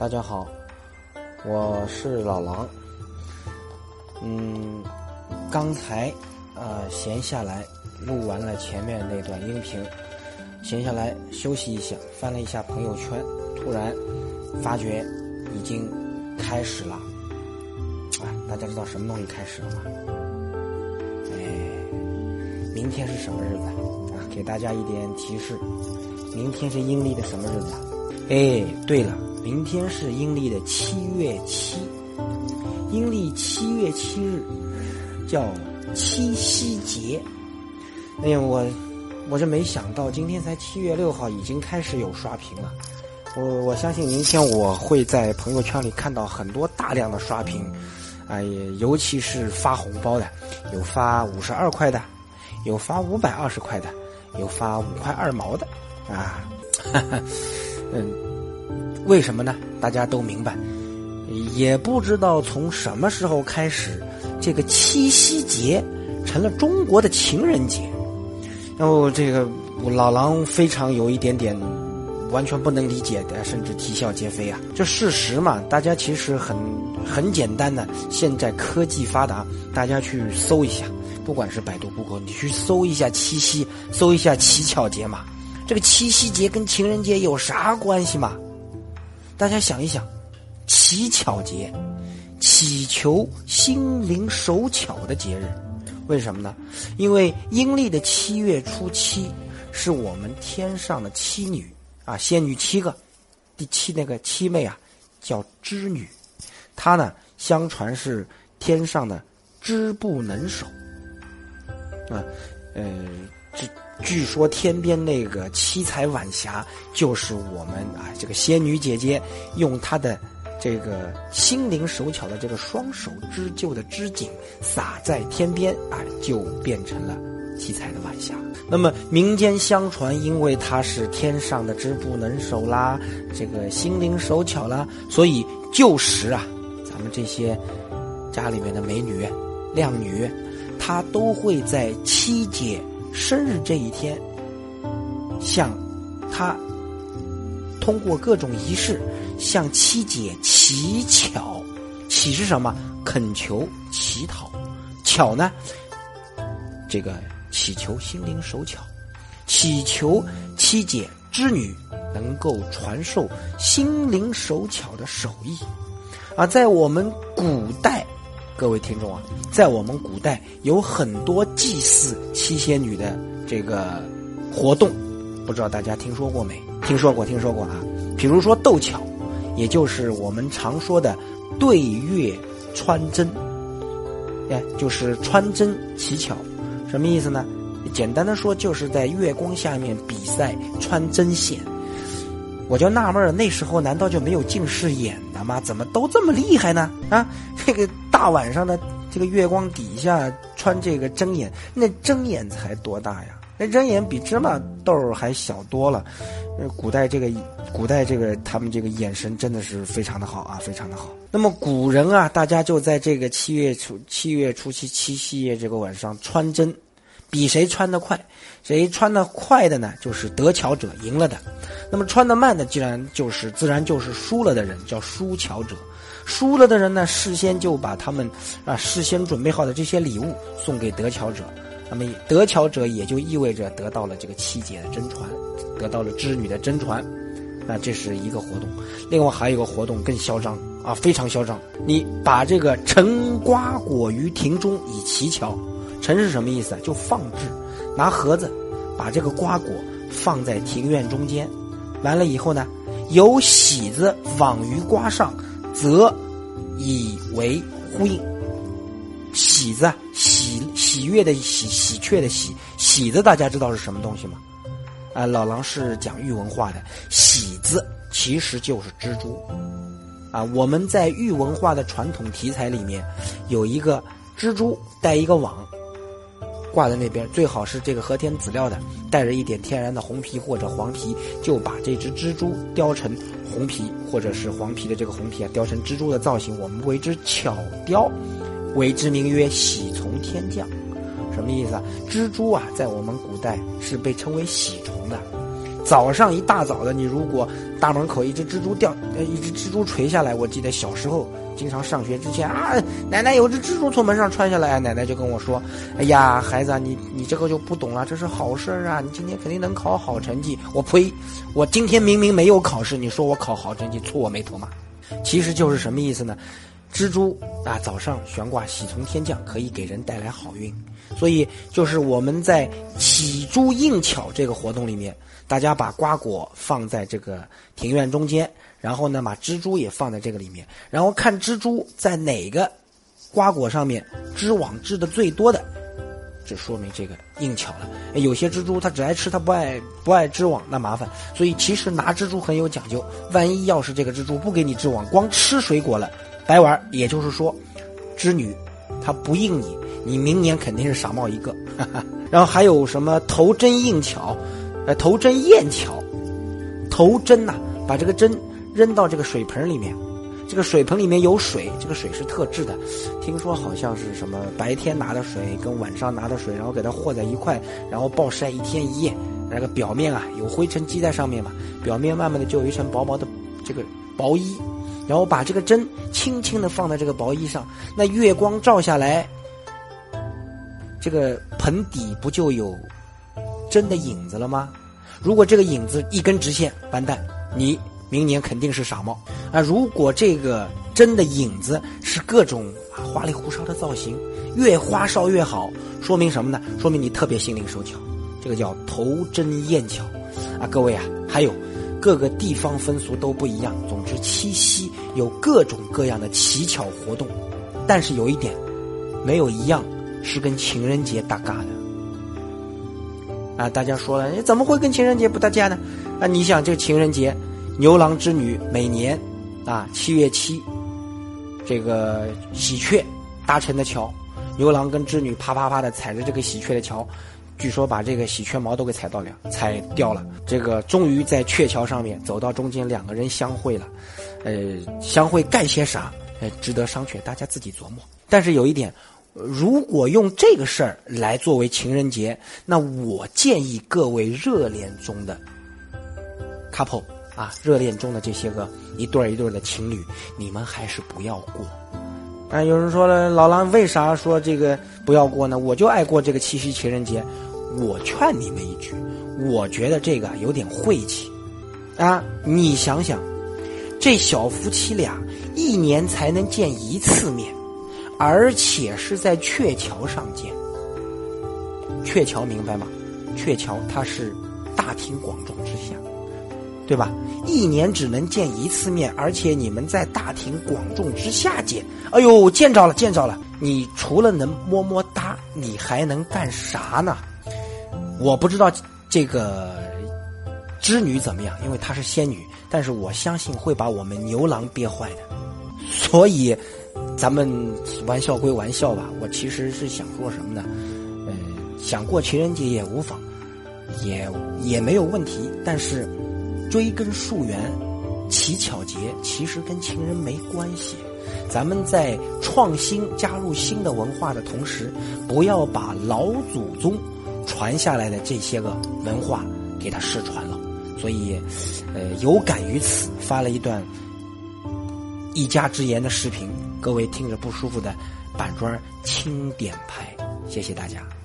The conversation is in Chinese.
大家好，我是老狼。嗯，刚才呃闲下来录完了前面那段音频，闲下来休息一下，翻了一下朋友圈，突然发觉已经开始了。啊，大家知道什么东西开始了吗？哎，明天是什么日子啊？给大家一点提示，明天是阴历的什么日子？哎，对了，明天是阴历的七月七。阴历七月七日叫七夕节。哎呀，我我这没想到，今天才七月六号，已经开始有刷屏了。我我相信明天我会在朋友圈里看到很多大量的刷屏，哎呀，尤其是发红包的，有发五十二块的，有发五百二十块的，有发五块二毛的，啊，哈 哈嗯，为什么呢？大家都明白。也不知道从什么时候开始，这个七夕节成了中国的情人节。然后这个老狼非常有一点点完全不能理解的，甚至啼笑皆非啊！这事实嘛，大家其实很很简单的。现在科技发达，大家去搜一下，不管是百度、谷歌，你去搜一下七夕，搜一下乞巧节嘛。这个七夕节跟情人节有啥关系嘛？大家想一想。乞巧节，祈求心灵手巧的节日，为什么呢？因为阴历的七月初七是我们天上的七女啊，仙女七个，第七那个七妹啊，叫织女，她呢，相传是天上的织布能手啊，呃，织据说天边那个七彩晚霞，就是我们啊这个仙女姐姐用她的。这个心灵手巧的这个双手织就的织锦撒在天边啊，就变成了七彩的晚霞。那么民间相传，因为它是天上的织布能手啦，这个心灵手巧啦，所以旧时啊，咱们这些家里面的美女、靓女，她都会在七姐生日这一天，向他通过各种仪式。向七姐乞巧，乞是什么？恳求、乞讨。巧呢？这个祈求心灵手巧，祈求七姐织女能够传授心灵手巧的手艺。啊，在我们古代，各位听众啊，在我们古代有很多祭祀七仙女的这个活动，不知道大家听说过没？听说过，听说过啊。比如说斗巧。也就是我们常说的对月穿针，哎，就是穿针乞巧，什么意思呢？简单的说，就是在月光下面比赛穿针线。我就纳闷了，那时候难道就没有近视眼的吗？怎么都这么厉害呢？啊，这个大晚上的，这个月光底下穿这个针眼，那针眼才多大呀？那针眼比芝麻豆还小多了。古代这个，古代这个，他们这个眼神真的是非常的好啊，非常的好。那么古人啊，大家就在这个七月初七月初七七夕夜这个晚上穿针，比谁穿得快，谁穿得快的呢，就是得巧者赢了的。那么穿得慢的，既然就是自然就是输了的人，叫输巧者。输了的人呢，事先就把他们啊事先准备好的这些礼物送给得巧者。那么得巧者也就意味着得到了这个七姐的真传。得到了织女的真传，那这是一个活动。另外还有一个活动更嚣张啊，非常嚣张。你把这个陈瓜果于庭中以乞巧，陈是什么意思啊？就放置，拿盒子把这个瓜果放在庭院中间，完了以后呢，有喜子往于瓜上，则以为呼应。喜字，喜喜悦的喜，喜鹊的喜，喜子大家知道是什么东西吗？啊，老狼是讲玉文化的，喜字其实就是蜘蛛，啊，我们在玉文化的传统题材里面，有一个蜘蛛带一个网，挂在那边，最好是这个和田籽料的，带着一点天然的红皮或者黄皮，就把这只蜘蛛雕成红皮或者是黄皮的这个红皮啊，雕成蜘蛛的造型，我们为之巧雕，为之名曰喜从天降。什么意思啊？蜘蛛啊，在我们古代是被称为喜虫的。早上一大早的，你如果大门口一只蜘蛛掉，呃，一只蜘蛛垂下来，我记得小时候经常上学之前啊，奶奶有只蜘蛛从门上穿下来，奶奶就跟我说：“哎呀，孩子，你你这个就不懂了，这是好事啊，你今天肯定能考好成绩。”我呸！我今天明明没有考试，你说我考好成绩，戳我眉头吗？其实就是什么意思呢？蜘蛛啊，早上悬挂喜从天降，可以给人带来好运。所以就是我们在起珠应巧这个活动里面，大家把瓜果放在这个庭院中间，然后呢把蜘蛛也放在这个里面，然后看蜘蛛在哪个瓜果上面织网织的最多的，这说明这个应巧了。有些蜘蛛它只爱吃，它不爱不爱织网，那麻烦。所以其实拿蜘蛛很有讲究，万一要是这个蜘蛛不给你织网，光吃水果了。白玩也就是说，织女她不应你，你明年肯定是傻帽一个。哈哈然后还有什么投针应巧，呃，投针验巧，投针呐，把这个针扔到这个水盆里面，这个水盆里面有水，这个水是特制的，听说好像是什么白天拿的水跟晚上拿的水，然后给它和在一块，然后暴晒一天一夜，那个表面啊有灰尘积在上面嘛，表面慢慢的就有一层薄薄的这个薄衣。然后把这个针轻轻的放在这个薄衣上，那月光照下来，这个盆底不就有针的影子了吗？如果这个影子一根直线，完蛋，你明年肯定是傻帽啊！如果这个针的影子是各种啊花里胡哨的造型，越花哨越好，说明什么呢？说明你特别心灵手巧，这个叫投针验巧啊！各位啊，还有。各个地方风俗都不一样。总之，七夕有各种各样的乞巧活动，但是有一点，没有一样是跟情人节搭嘎的。啊，大家说了，你怎么会跟情人节不搭嘎呢？啊，你想这个情人节，牛郎织女每年啊七月七，这个喜鹊搭成的桥，牛郎跟织女啪啪啪的踩着这个喜鹊的桥。据说把这个喜鹊毛都给踩到了，踩掉了。这个终于在鹊桥上面走到中间，两个人相会了。呃，相会干些啥？呃，值得商榷，大家自己琢磨。但是有一点，如果用这个事儿来作为情人节，那我建议各位热恋中的 couple 啊，热恋中的这些个一对一对的情侣，你们还是不要过。啊，有人说了，老狼为啥说这个不要过呢？我就爱过这个七夕情人节。我劝你们一句，我觉得这个有点晦气，啊，你想想，这小夫妻俩一年才能见一次面，而且是在鹊桥上见。鹊桥明白吗？鹊桥它是大庭广众之下，对吧？一年只能见一次面，而且你们在大庭广众之下见。哎呦，见着了，见着了！你除了能么么哒，你还能干啥呢？我不知道这个织女怎么样，因为她是仙女，但是我相信会把我们牛郎憋坏的。所以，咱们玩笑归玩笑吧，我其实是想说什么呢？嗯，想过情人节也无妨，也也没有问题。但是，追根溯源，乞巧节其实跟情人没关系。咱们在创新加入新的文化的同时，不要把老祖宗。传下来的这些个文化给他失传了，所以，呃，有感于此，发了一段一家之言的视频。各位听着不舒服的，板砖轻点拍，谢谢大家。